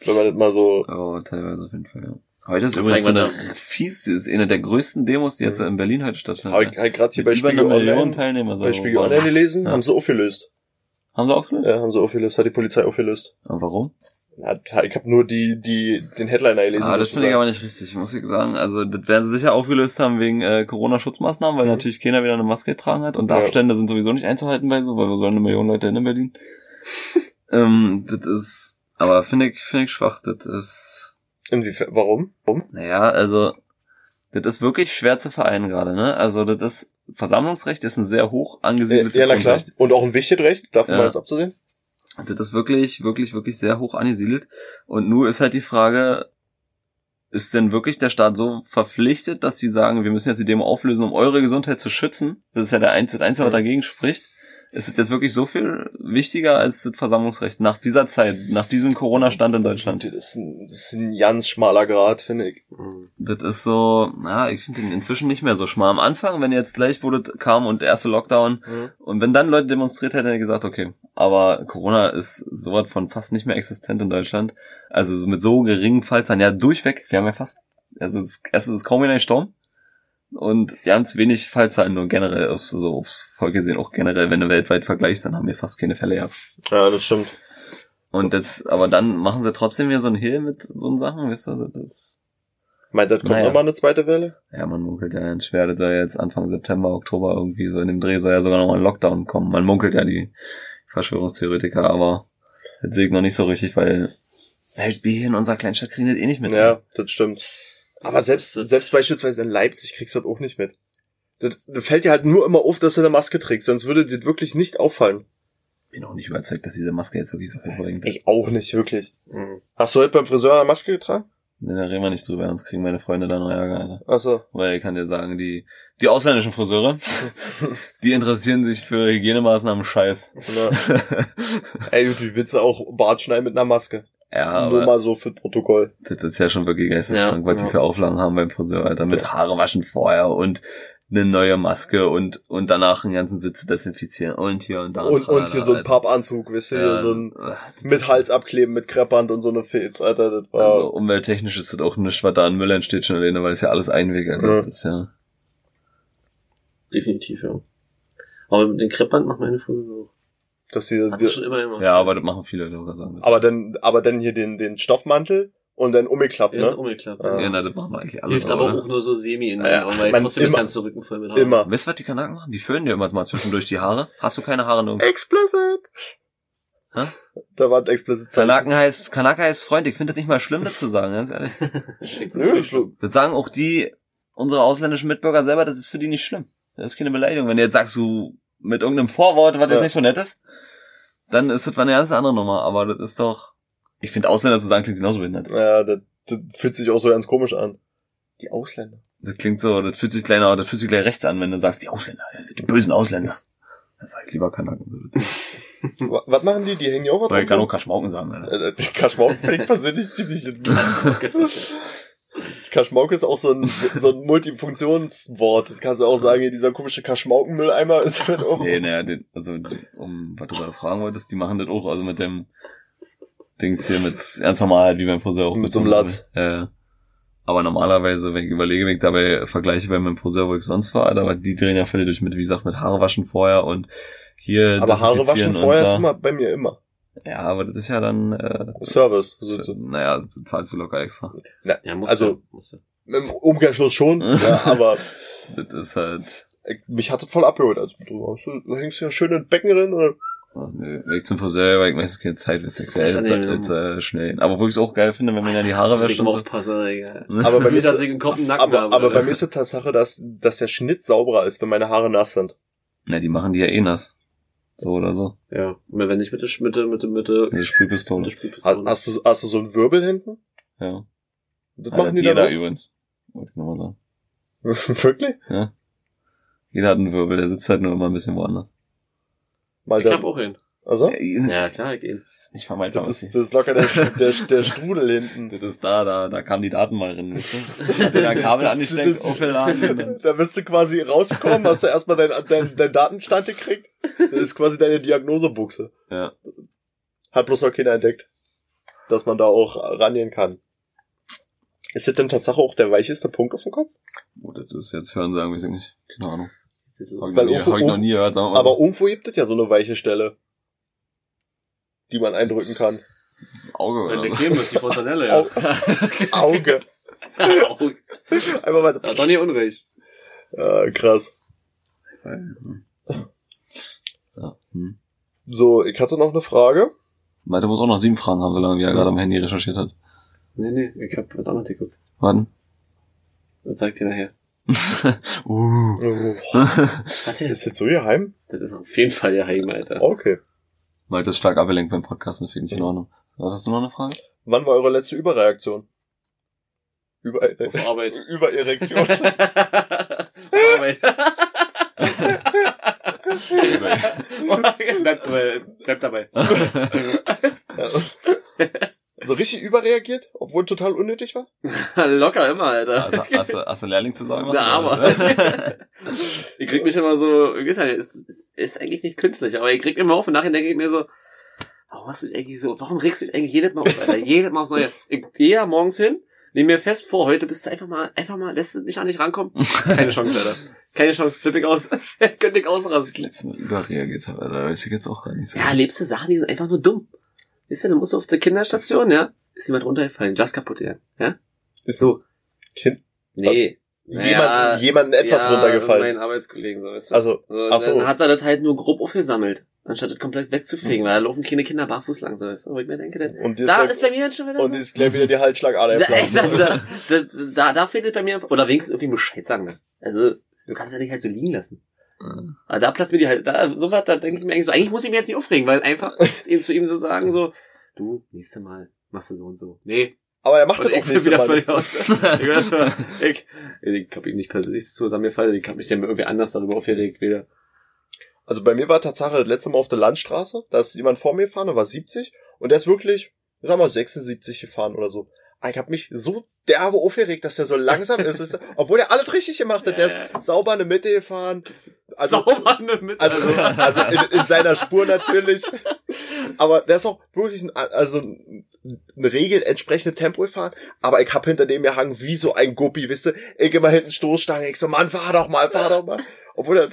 Wenn man das mal so, Aber teilweise auf jeden Fall, ja. Heute ist übrigens eine fies, ist eine der größten Demos, die jetzt Mhm. in Berlin heute stattfinden. habe ich halt gerade hier bei Spiegel eine Million Online, Teilnehmer. So bei Spiegel. Online gelesen, Ja. haben sie aufgelöst. Haben sie aufgelöst? Ja, haben sie aufgelöst, hat die Polizei aufgelöst. Und warum? Ich habe nur die, die, den Headliner gelesen. Ah, das finde ich aber nicht richtig, muss ich sagen. Also, das werden sie sicher aufgelöst haben wegen äh, Corona-Schutzmaßnahmen, weil Mhm. natürlich keiner wieder eine Maske getragen hat und Ja. Abstände sind sowieso nicht einzuhalten bei so, weil wir sollen eine Million Leute in Berlin. ähm, das ist, aber finde ich, finde ich schwach. Das ist, Inwiefern, warum? Warum? naja, also, das ist wirklich schwer zu vereinen gerade, ne? Also, das ist, Versammlungsrecht ist ein sehr hoch angesiedeltes Ja, na klar. Und auch ein wichtiges Recht, davon Ja. mal jetzt abzusehen. Das ist wirklich, wirklich, wirklich sehr hoch angesiedelt. Und nur ist halt die Frage, ist denn wirklich der Staat so verpflichtet, dass sie sagen, wir müssen jetzt die Demo auflösen, um eure Gesundheit zu schützen? Das ist ja der Einzige, Einzige was dagegen spricht. Ist es jetzt wirklich so viel wichtiger als das Versammlungsrecht nach dieser Zeit, nach diesem Corona-Stand in Deutschland? Das ist ein, das ist ein ganz schmaler Grad, finde ich. Mhm. Das ist so, na, ich finde den inzwischen nicht mehr so schmal. Am Anfang, wenn jetzt gleich wurde, kam und der erste Lockdown, und wenn dann Leute demonstriert hätten, hätte ich gesagt, okay. Aber Corona ist sowas von fast nicht mehr existent in Deutschland. Also so mit so geringen Fallzahlen, ja, durchweg. Wir haben ja fast, also es es ist kaum einer gestorben. Und ganz wenig Fallzahlen nur generell, aufs, so Volk gesehen, auch generell, wenn du weltweit vergleichst, dann haben wir fast keine Fälle gehabt. Ja, das stimmt. Und jetzt, aber dann machen sie trotzdem wieder so einen Hehl mit so einen Sachen, weißt du, das ist, Meint, das kommt Naja. nochmal eine zweite Welle? ja, man munkelt ja ganz schwer, das soll ja jetzt Anfang September, Oktober irgendwie so in dem Dreh soll ja sogar nochmal ein Lockdown kommen. Man munkelt ja die Verschwörungstheoretiker, aber das sehe ich noch nicht so richtig, weil wir hier in unserer Kleinstadt kriegen das eh nicht mit. Ja, das stimmt. Aber selbst, selbst beispielsweise in Leipzig kriegst du das auch nicht mit. Das, das fällt dir halt nur immer auf, dass du eine Maske trägst, sonst würde dir das wirklich nicht auffallen. Bin auch nicht überzeugt, dass diese Maske jetzt wirklich so viel bringt. Ich auch nicht, wirklich. Hast du heute beim Friseur eine Maske getragen? Nee, da reden wir nicht drüber, sonst kriegen meine Freunde da noch Ärger. Alter. Achso. Weil ich kann dir sagen, die, die ausländischen Friseure, die interessieren sich für Hygienemaßnahmen scheiß. Ja. Ey, du willst du auch Bart schneiden mit einer Maske? Ja, Nur mal so für Protokoll. das ist ja schon wirklich geisteskrank, Ja, was die für Auflagen haben beim Friseur, Alter. Mit Haare waschen vorher und eine neue Maske und, und danach einen ganzen Sitz desinfizieren und hier und da. Und, und hier so ein. Pappanzug, wisst ihr, hier Ja, so ein äh, mit Hals abkleben, mit Kreppband und so eine Filz, Alter, das Also war. umwelttechnisch ist das auch nichts, was da an Müll entsteht schon alleine, weil es ja alles Einweg, Alter. Ja. Das ist ja. Definitiv, ja. Aber mit den Kreppband macht meine Frisur auch. Dass sie, Hat sie schon immer gemacht. Ja, aber das machen viele Leute sagen. aber dann, aber dann hier den, den Stoffmantel und dann umgeklappt, Ja, ne? umgeklappt. Ja. Ja, na, das machen wir eigentlich alle. Hilft so, aber auch nur so semi in Ja, meinen Augen, weil man trotzdem ist immer- ganz der Rücken voll mit Haaren. Immer. Weißt du, was die Kanaken machen? Die föhnen dir immer mal zwischendurch die Haare. Hast du keine Haare nirgends? Explicit! Hä? Da war ein explicit Zeichen. Kanaken heißt, Kanaka heißt Freund. Ich finde das nicht mal schlimm, das zu sagen, ganz ehrlich. Nö, schlimm. Das sagen auch die, unsere ausländischen Mitbürger selber, das ist für die nicht schlimm. Das ist keine Beleidigung. Wenn du jetzt sagst, du mit irgendeinem Vorwort, was Ja. jetzt nicht so nett ist, dann ist das mal eine ganz andere Nummer. Aber das ist doch, ich finde Ausländer zu sagen, klingt genauso behindert. Ja, das, das fühlt sich auch so ganz komisch an. Die Ausländer. Das klingt so, das fühlt sich gleich, das fühlt sich gleich rechts an, wenn du sagst, die Ausländer, das sind die bösen Ausländer. Dann sag ich lieber Kanaken. Wa- Was machen die? Die hängen ja auch Weil ich kann auch? Kaschmauken sagen, Alter. Äh, Die Kaschmauk finde ich persönlich ziemlich... Kaschmauk ist auch so ein, so ein Multifunktionswort. Kannst du auch sagen, hier dieser komische Kaschmaukenmülleimer ist mit um. Nee, naja, den, also, um, was du gerade fragen wolltest, die machen das auch, also mit dem Dings hier mit, ganz normal halt, wie beim Friseur auch. Mit so einem Latz. Äh, aber normalerweise, wenn ich überlege, wenn ich dabei vergleiche bei meinem Friseur, wo ich sonst war, aber die drehen ja völlig durch mit, wie gesagt, mit Haare waschen vorher und hier Aber Haare waschen vorher da. ist immer bei mir immer. Ja, aber das ist ja dann, äh, Service. So, so. naja, du zahlst du locker extra. Ja, muss Also- ja, muss ja. Im Umkehrschluss schon, ja, aber Das ist halt, äh, mich hat das voll abgeholt. Also, du, du hängst ja schön in Becken drin oder? oh, nee, weg zum Friseur, weil ich meistens keine Zeit, weiß ich, Das ist jetzt, jetzt, äh, schnell. Aber wo ich es auch geil finde, wenn man ja die Haare wäscht so. aufpassen, Digga. Aber bei mir dass ist, ich einen Kopf Nacken aber, habe. aber bei Alter. mir ist die Tatsache, dass, dass der Schnitt sauberer ist, wenn meine Haare nass sind. Na, die machen die ja eh nass. So oder so. Ja. Und wenn nicht mit der, mit der, mit der, mit der, mit Sprühpistole. der Hast, Spielpistole. hast, du, hast du so einen Wirbel hinten? Ja. Das machen die jeder dann übrigens. Wollte ich nochmal sagen. Wirklich? Jeder hat einen Wirbel, der sitzt halt nur immer ein bisschen woanders. Mal Ich hab auch einen. Also? Ja, klar, ich ihn. ist nicht vermeidbar. Das ist, das ist locker der, der, der Strudel hinten. Das ist da, da, da kamen die Daten mal rein. Ein Kabel angesteckt, Das ist- aufgeladen. Da bist du quasi rausgekommen, hast du erstmal deinen dein, dein Datenstand gekriegt. Das ist quasi deine Diagnosebuchse. Ja. Hat bloß noch keiner entdeckt, dass man da auch rangehen kann. Ist das denn Tatsache auch der weicheste Punkt auf dem Kopf? Oh, das ist jetzt hören sagen, weiß ich nicht. Keine Ahnung. Hab ich, noch nie, hab ich noch nie gehört, sagen wir mal Aber so. irgendwo gibt es ja so eine weiche Stelle, die man eindrücken kann. Auge Wenn oder der so. Creme ist, die Fontanelle, ja. Auge. Auge. Einfach mal so. Hat doch nie Unrecht. Äh, krass. Ja. Hm. So, ich hatte noch eine Frage. Malte muss auch noch sieben Fragen haben, weil er ja gerade am Handy recherchiert hat. Nee, nee, ich hab heute auch noch geguckt. Wann? Das sagt ihr nachher. uh. Oh, Warte, Ist jetzt so geheim? das ist auf jeden Fall geheim, Alter. Okay. Malte ist stark abgelenkt beim Podcasten, finde ich in Ordnung. Was hast du noch eine Frage? Wann war eure letzte Überreaktion? Über, äh, Auf Arbeit. Übererektion. Arbeit. bleib, dabei, bleib dabei. Richtig überreagiert, obwohl total unnötig war? Locker immer, Alter. Also, hast, du, hast du Lehrling zu sagen? Na, aber. ich krieg mich immer so, ich weiß ja, ist, ist, ist eigentlich nicht künstlich, aber ich krieg mich immer auf und nachher denke ich mir so, warum hast du dich eigentlich so, warum regst du dich eigentlich jedes Mal auf, Alter? Jedes Mal aufs Neue. Ich gehe ja morgens hin, nehme mir fest vor, heute bist du einfach mal, einfach mal, lässt du nicht an dich rankommen. Keine Chance, Alter. Keine Chance, flipp ich aus. Könnte ich ausrasten. letzten überreagiert habe, da weiß ich jetzt auch gar nicht so. Ja, lebst du Sachen, die sind einfach nur dumm. Weißt du, dann musst du auf der Kinderstation, ja, ist jemand runtergefallen, just kaputt, ja, ja? Ist So, Kind, nee. Naja, jemand, jemanden etwas ja, runtergefallen. Mein Arbeitskollegen, so, weißt du. Also, So, ach so. Dann hat er das halt nur grob aufgesammelt, anstatt das komplett wegzufegen, weil da laufen keine Kinder barfuß lang, so weißt du. Wo ich mir denke, das, und da gleich, ist bei mir dann schon wieder und so. ist gleich wieder die Halsschlagader da, da, da, da, da fehlt es bei mir, einfach- oder wenigstens irgendwie Bescheid sagen, ne? Also, du kannst es ja nicht halt so liegen lassen. Aber da platzt mir die halt, da, so was, da denke ich mir eigentlich so, eigentlich muss ich mir jetzt nicht aufregen, weil einfach ihm zu ihm so sagen, so, du, nächste Mal machst du so und so. Nee, Aber er macht und das ich auch wieder mal. völlig aus. ich, ich, ich hab ihm nicht persönlich zusammengefallen, ich hab mich dann irgendwie anders darüber aufgeregt wieder. Also bei mir war Tatsache das letzte Mal auf der Landstraße, da ist jemand vor mir gefahren, der war 70 und der ist wirklich, sag mal, 76 gefahren oder so. Ich habe mich so derbe aufgeregt, dass der so langsam ist, obwohl er alles richtig gemacht hat. Der ist sauber in der Mitte gefahren. Also, Sauber eine Mitte. also, also in, in seiner Spur natürlich. Aber der ist auch wirklich ein, also ein Regel entsprechende Tempo gefahren. Aber ich hab hinter dem gehangen wie so ein Guppi, wisst ihr? Ich immer hinten Stoßstange. Ich so, Mann, fahr doch mal, fahr doch mal. Obwohl er,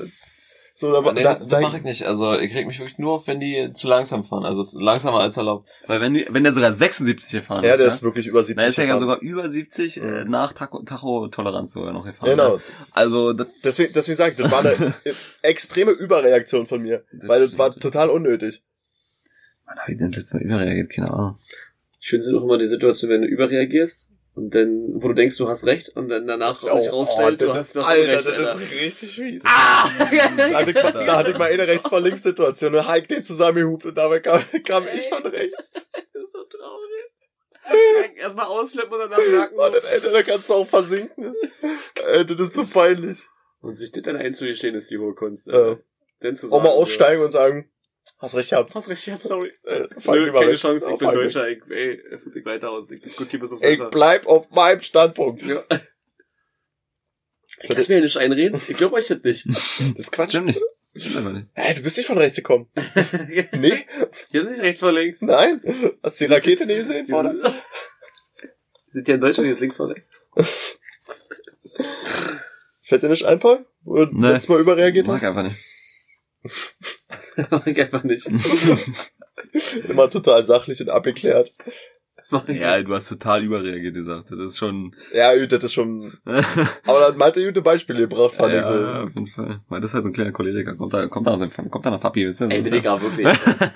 so, da, Nee, da, das da, mache ich nicht. Also ich reg mich wirklich nur auf, wenn die zu langsam fahren. Also langsamer als erlaubt. Weil wenn die, wenn der sogar 76 gefahren ja, ist, der ja, ist wirklich über 70 dann ist er ja sogar über 70 äh, Mhm. nach Tacho- Tacho-Toleranz sogar noch gefahren. Genau. Ne? Also das, Deswegen, deswegen sage ich, das war eine extreme Überreaktion von mir. Das weil das war total unnötig. wann hab ich denn das letzte Mal überreagiert? Keine Ahnung. Schön sind auch immer die Situationen, wenn du überreagierst und dann, wo du denkst, du hast recht und dann danach sich rausstellt, du Oh, das hast Alter, recht, das Alter. ist richtig fies. Ah! Da hatte, ich mal, da hatte ich mal eine rechts vor links Situation, und Hike den zusammengehupt und dabei kam, kam ich von rechts. Das ist so traurig. Erstmal ausflippen und danach merken. Oh, dann, Alter, da kannst du auch versinken. Alter, das ist so peinlich. Und sich das dann einzugestehen, ist die hohe Kunst. Äh. Dann zu auch mal sagen, aussteigen und sagen, hast recht gehabt. Hast recht, ich hab sorry. Äh, Nö, keine weg. Chance, ich bin fang weg. Deutscher, ich, ey, flipp ich weiter aus, ich diskutiere bis aufs Ich Messer. bleib auf meinem Standpunkt. Ja. Ich kann's mir ja nicht einreden, ich glaube euch das nicht. Das ist Quatsch. Stimmt nicht. Stimmt einfach nicht. Hä, du bist nicht von rechts gekommen. Nee? Hier sind nicht rechts vor links. Nein? Hast du die Rakete nie gesehen? Wir Vorne? sind- Wir sind ja in Deutschland, hier ist links vor rechts. Fällt dir nicht ein, Paul? Wo du Nee. letztes Mal überreagiert Mag hast? einfach nicht. ich einfach nicht. Immer total sachlich und abgeklärt. Ja, du hast total überreagiert gesagt. Das ist schon. Ja, gut, das ist schon. Aber dann Malte gute Beispiele gebracht, fand ich so. ja, auf jeden Fall. Weil das ist halt so ein kleiner Choleriker. Kommt da, kommt da, aus dem- kommt da nach Papi, wisst ihr? Ey, Das ja- Digga, wirklich.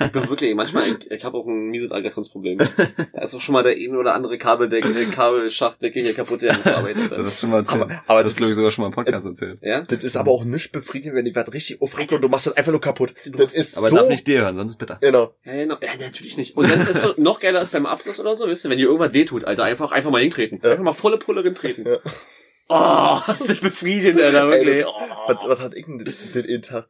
Ich bin wirklich, manchmal, ich, ich habe auch ein mieses Aggressionsproblem. Da ist auch schon mal der ein oder andere Kabeldecke, äh, Kabelschachtdecke hier kaputt gearbeitet. Das ist schon mal erzählt. Aber- aber das das glaube ich ist- sogar schon mal im Podcast erzählt. Ja? Das ist aber auch nicht befriedigend, wenn die was richtig aufregt und du machst das einfach nur kaputt. Das ist Aber so. darf nicht dir hören, sonst ist bitter. Genau. Ja, genau. ja, natürlich nicht. Und dann ist so noch geiler als beim Abriss oder so, wisst ihr, wenn dir irgendwas wehtut, Alter, einfach, einfach mal hintreten. Ja. Einfach mal volle Pulle hintreten. Ja. Oh, das ist befriedigend, Alter, Ey, wirklich. das- oh. Was, was hat ich denn den, den Inter?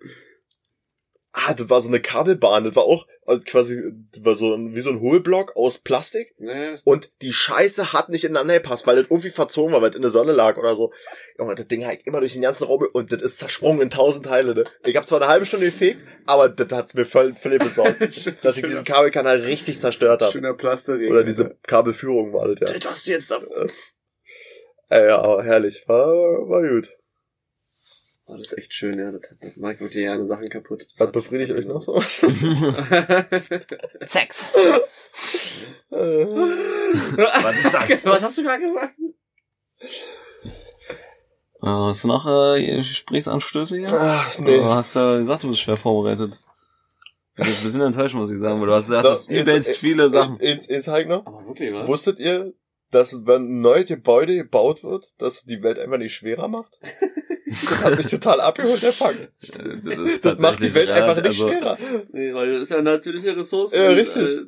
Ah, das war so eine Kabelbahn. Das war auch also quasi, das war so ein, wie so ein Hohlblock aus Plastik. Nee. Und die Scheiße hat nicht ineinander gepasst, weil das irgendwie verzogen war, weil es in der Sonne lag oder so. Junge, das Ding halt immer durch den ganzen Raum und das ist zersprungen in tausend Teile. Ne? Ich habe zwar eine halbe Stunde gefegt, aber das hat's mir voll, voll besorgt, dass ich diesen Kabelkanal richtig zerstört habe. Schöner Plasterring. Oder diese Kabelführung war das, ja. Das hast du jetzt da. Ey, ja, aber herrlich. War, war gut. Oh, das ist echt schön, ja. Das, das macht wirklich gerne Sachen kaputt. Das Was befriedigt euch noch so? Sex. Was ist das? Was hast du gerade gesagt? Äh, hast du noch äh, Gesprächsanstöße hier? Ach, nee. Du hast ja gesagt, du bist schwer vorbereitet. Ich bin ein bisschen enttäuscht, muss ich sagen, weil du hast gesagt, du übelst viele Sachen. Ins, ins noch. Aber wirklich, was? Wusstet ihr, dass wenn ein neues Gebäude gebaut wird, dass die Welt einfach nicht schwerer macht? das hat mich total abgeholt, der Fakt. Das, Das macht die Welt einfach nicht also, schwerer. Nee, weil das ist ja eine natürliche Ressource. Ja, richtig. Äh,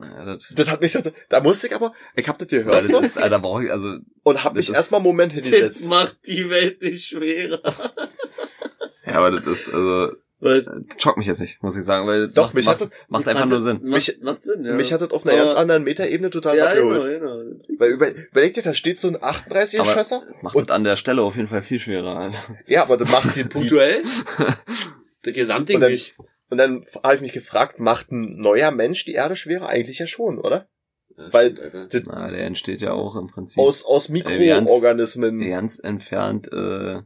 Ja, das, Das hat mich, da musste ich aber, ich hab das ja, gehört das so, ist, Alter, brauche ich, also, und hab das mich erstmal einen Moment Das hingesetzt. macht die Welt nicht schwerer. ja, aber das ist, also, Weil, das schockt mich jetzt nicht, muss ich sagen, weil Doch, macht, mich macht, hat das, macht einfach nur Sinn. Macht, Mich- macht Sinn, ja. mich hat das auf einer Aber- ganz anderen Metaebene total ja, abgeholt. genau, genau. Weil über, überleg dir, da steht so ein 38er Aber- Schösser. Macht Und- das an der Stelle auf jeden Fall viel schwerer, Alter. Ja, aber das macht die, die Punktuell? Das Gesamtding Und dann- nicht. und dann habe ich mich gefragt, macht ein neuer Mensch die Erde schwerer? Eigentlich ja schon, oder? Weil-. Das, Na, der entsteht ja auch im Prinzip aus, aus ganz- Mikroorganismen. ganz entfernt, äh,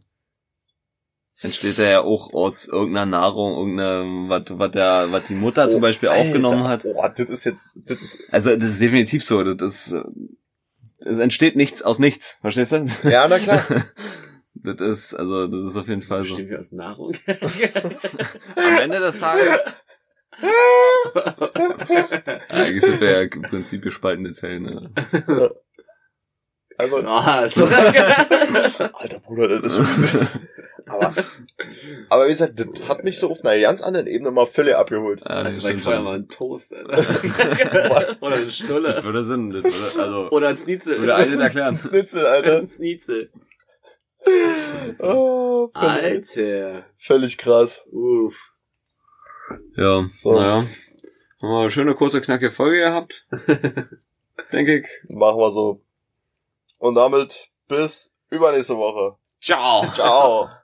entsteht er ja auch aus irgendeiner Nahrung, irgendeiner, was, was der, was die Mutter zum Oh, Beispiel Alter, aufgenommen hat. Oh, das ist jetzt, das ist, Also, das ist definitiv so, das ist, es entsteht nichts aus nichts, verstehst du? ja, na klar. Das ist, also, das ist auf jeden Fall so. Bestimmt wir aus Nahrung. Am Ende des Tages. Eigentlich sind wir ja im Prinzip gespaltene Zellen. Ne? Also, Was? alter Bruder, das ist schon, aber, aber wie gesagt, das hat mich so auf einer ganz anderen Ebene mal völlig abgeholt. Ja, das Also bei vorher mal ein Toast, Alter. Oder eine Das Stulle. würde Sinn, das würde, also, Oder ein Schnitzel. würde Alter erklären. Schnitzel, Alter. Ein Schnitzel. Oh, völlig, Alter. völlig krass. Uff. Ja, So. naja. Haben wir eine schöne, kurze, knackige Folge gehabt. Denke ich. Machen wir so. Und damit bis übernächste Woche. Ciao. Ciao.